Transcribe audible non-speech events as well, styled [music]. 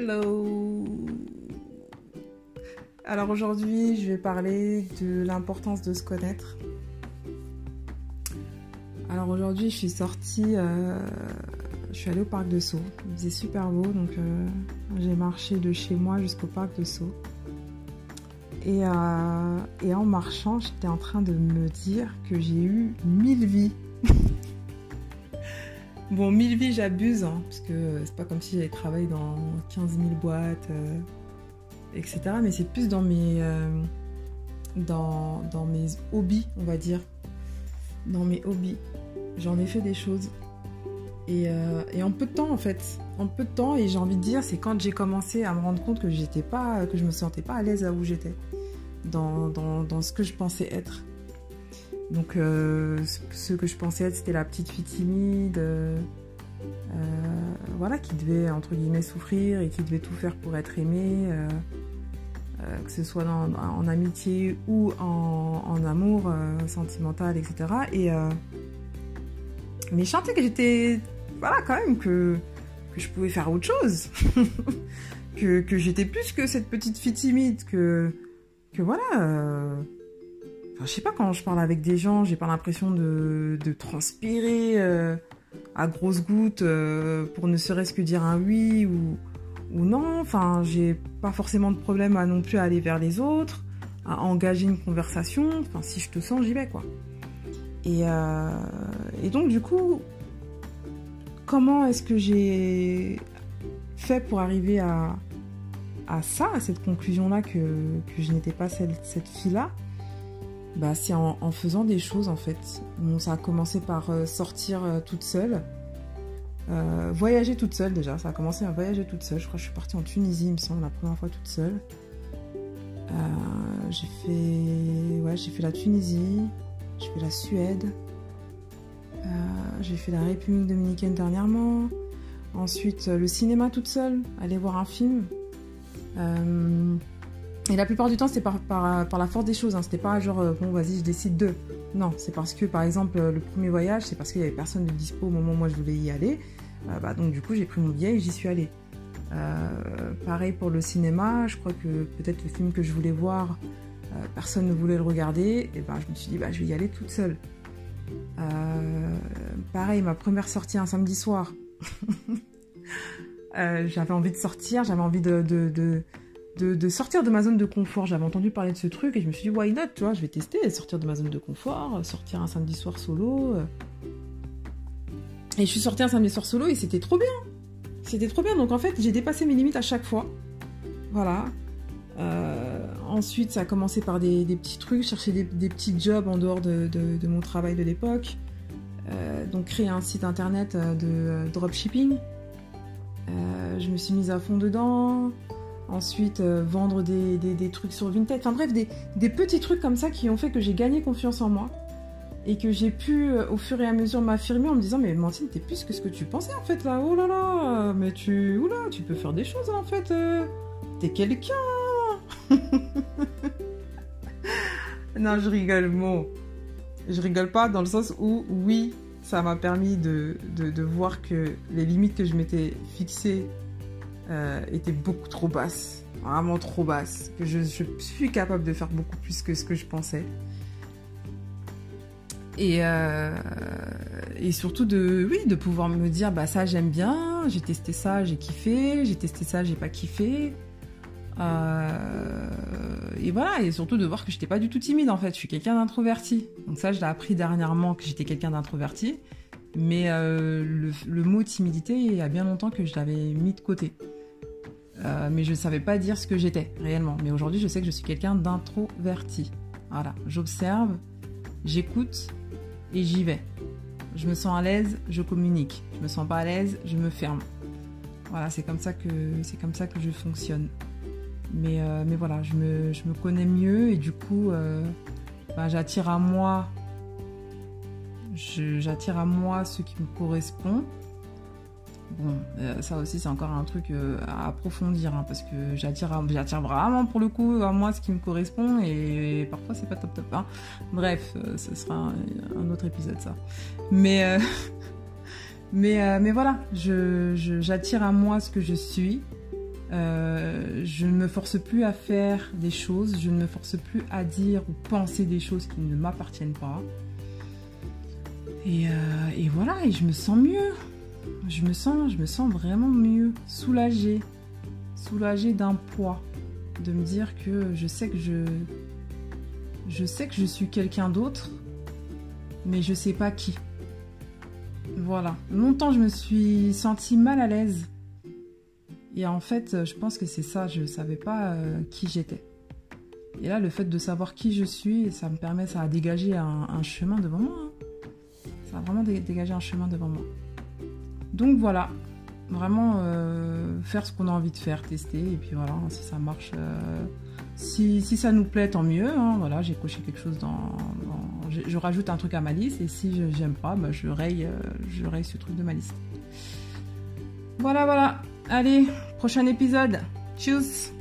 Hello Alors aujourd'hui, je vais parler de l'importance de se connaître. Alors aujourd'hui, je suis sortie, euh, je suis allée au parc de Sceaux. Il faisait super beau, donc euh, j'ai marché de chez moi jusqu'au parc de Sceaux. Et, euh, et en marchant, j'étais en train de me dire que j'ai eu mille vies. Bon, mille vies, j'abuse, hein, parce que c'est pas comme si j'avais travaillé dans 15 000 boîtes, euh, etc. Mais c'est plus dans mes, euh, dans, dans, mes hobbies, on va dire. Dans mes hobbies. J'en ai fait des choses. Et, euh, en peu de temps, en fait. En peu de temps, et j'ai envie de dire, c'est quand j'ai commencé à me rendre compte que pas, que je me sentais pas à l'aise là où j'étais. Dans, dans, dans ce que je pensais être. Donc, euh, ce que je pensais être, c'était la petite fille timide, euh, voilà, qui devait, entre guillemets, souffrir et qui devait tout faire pour être aimée, euh, que ce soit en amitié ou en, en amour sentimental, etc. Et, mais je sentais que j'étais, voilà, quand même, que, que je pouvais faire autre chose. [laughs] que, que j'étais plus que cette petite fille timide, que, que voilà je sais pas, quand je parle avec des gens, j'ai pas l'impression de, transpirer euh, à grosses gouttes euh, pour ne serait-ce que dire un oui ou, non. Enfin, j'ai pas forcément de problème à non plus aller vers les autres, à engager une conversation. Enfin, si je te sens, j'y vais, quoi. Et, euh, donc, du coup, comment est-ce que j'ai fait pour arriver à, à ça, à cette conclusion-là que, je n'étais pas cette fille-là? Bah, c'est en, faisant des choses en fait. Ça a commencé par euh, sortir euh, toute seule, euh, voyager toute seule déjà. Ça a commencé à voyager toute seule. Je crois que je suis partie en Tunisie, il me semble, la première fois toute seule. j'ai fait, ouais, j'ai fait la Tunisie, j'ai fait la Suède, j'ai fait la République dominicaine dernièrement. Ensuite, le cinéma toute seule, aller voir un film. Et la plupart du temps, c'était par, la force des choses. Hein. C'était pas genre, euh, bon, vas-y, je décide de. Non, c'est parce que, par exemple, le premier voyage, c'est parce qu'il y avait personne de dispo au moment où moi je voulais y aller. Euh, bah, donc, du coup, j'ai pris mon billet et j'y suis allée. Euh, pareil pour le cinéma. Je crois que peut-être le film que je voulais voir, euh, personne ne voulait le regarder. Et ben, je me suis dit, bah, je vais y aller toute seule. Euh, pareil, ma première sortie un samedi soir. [laughs] j'avais envie de sortir, j'avais envie de de, sortir de ma zone de confort. J'avais entendu parler de ce truc et je me suis dit, why not, tu vois, je vais tester, sortir de ma zone de confort, sortir un samedi soir solo. Et je suis sortie un samedi soir solo et c'était trop bien. C'était trop bien. Donc en fait, j'ai dépassé mes limites à chaque fois. Voilà. Euh, ensuite, ça a commencé par des, petits trucs, chercher des, petits jobs en dehors de, mon travail de l'époque. Euh, donc créer un site internet de dropshipping. Euh, je me suis mise à fond dedans. Ensuite, euh, vendre des, trucs sur Vinted. Enfin bref, des, des, petits trucs comme ça qui ont fait que j'ai gagné confiance en moi. Et que j'ai pu, euh, au fur et à mesure, m'affirmer en me disant Mais Mantine, t'es plus que ce que tu pensais en fait là. Oh là là, mais tu. Oula, tu peux faire des choses en fait. Euh, t'es quelqu'un. [laughs] non, je rigole, bon. Je rigole pas dans le sens où, oui, ça m'a permis de voir que les limites que je m'étais fixées euh, était beaucoup trop basse, vraiment trop basse, que je, suis capable de faire beaucoup plus que ce que je pensais. Et, euh, et surtout de, oui, de pouvoir me dire, bah ça j'aime bien, j'ai testé ça, j'ai kiffé, j'ai testé ça, j'ai pas kiffé. Euh, et voilà, et surtout de voir que j'étais pas du tout timide en fait, je suis quelqu'un d'introverti. Donc ça, je l'ai appris dernièrement que j'étais quelqu'un d'introverti. Mais le, mot timidité, il y a bien longtemps que je l'avais mis de côté. Euh, mais je ne savais pas dire ce que j'étais réellement. Mais aujourd'hui, je sais que je suis quelqu'un d'introverti. Voilà, j'observe, j'écoute et j'y vais. Je me sens à l'aise, je communique. Je me sens pas à l'aise, je me ferme. Voilà, c'est comme ça que c'est comme ça que je fonctionne. Mais, euh, mais voilà, je me, je me, connais mieux et du coup, euh, ben, j'attire à moi, j'attire à moi ce qui me correspond Bon, euh, ça aussi, c'est encore un truc euh, à approfondir, hein, parce que j'attire, vraiment pour le coup à moi ce qui me correspond, et, parfois c'est pas top top. Hein. Bref, euh, ce sera un, autre épisode ça. Mais, [laughs] mais, mais voilà, je, j'attire à moi ce que je suis, je ne me force plus à faire des choses, je ne me force plus à dire ou penser des choses qui ne m'appartiennent pas. Et, et, voilà, et je me sens mieux. Je me sens, vraiment mieux, soulagée, soulagée d'un poids, de me dire que je sais que je, je sais que je suis quelqu'un d'autre, mais je sais pas qui. Voilà. Longtemps, je me suis sentie mal à l'aise. Et en fait, je pense que c'est ça, je ne savais pas euh, qui j'étais. Et là, le fait de savoir qui je suis, ça me permet, ça a dégagé un, chemin devant moi. Hein. Ça a vraiment dégagé un chemin devant moi. Donc voilà, vraiment euh, faire ce qu'on a envie de faire, tester, et puis voilà, si ça marche, euh, si, ça nous plaît, tant mieux. Hein. voilà, j'ai coché quelque chose dans, je, rajoute un truc à ma liste, et si j'aime pas, bah, je, raye, euh, je raye ce truc de ma liste. Voilà, voilà. Allez, prochain épisode. Tchuss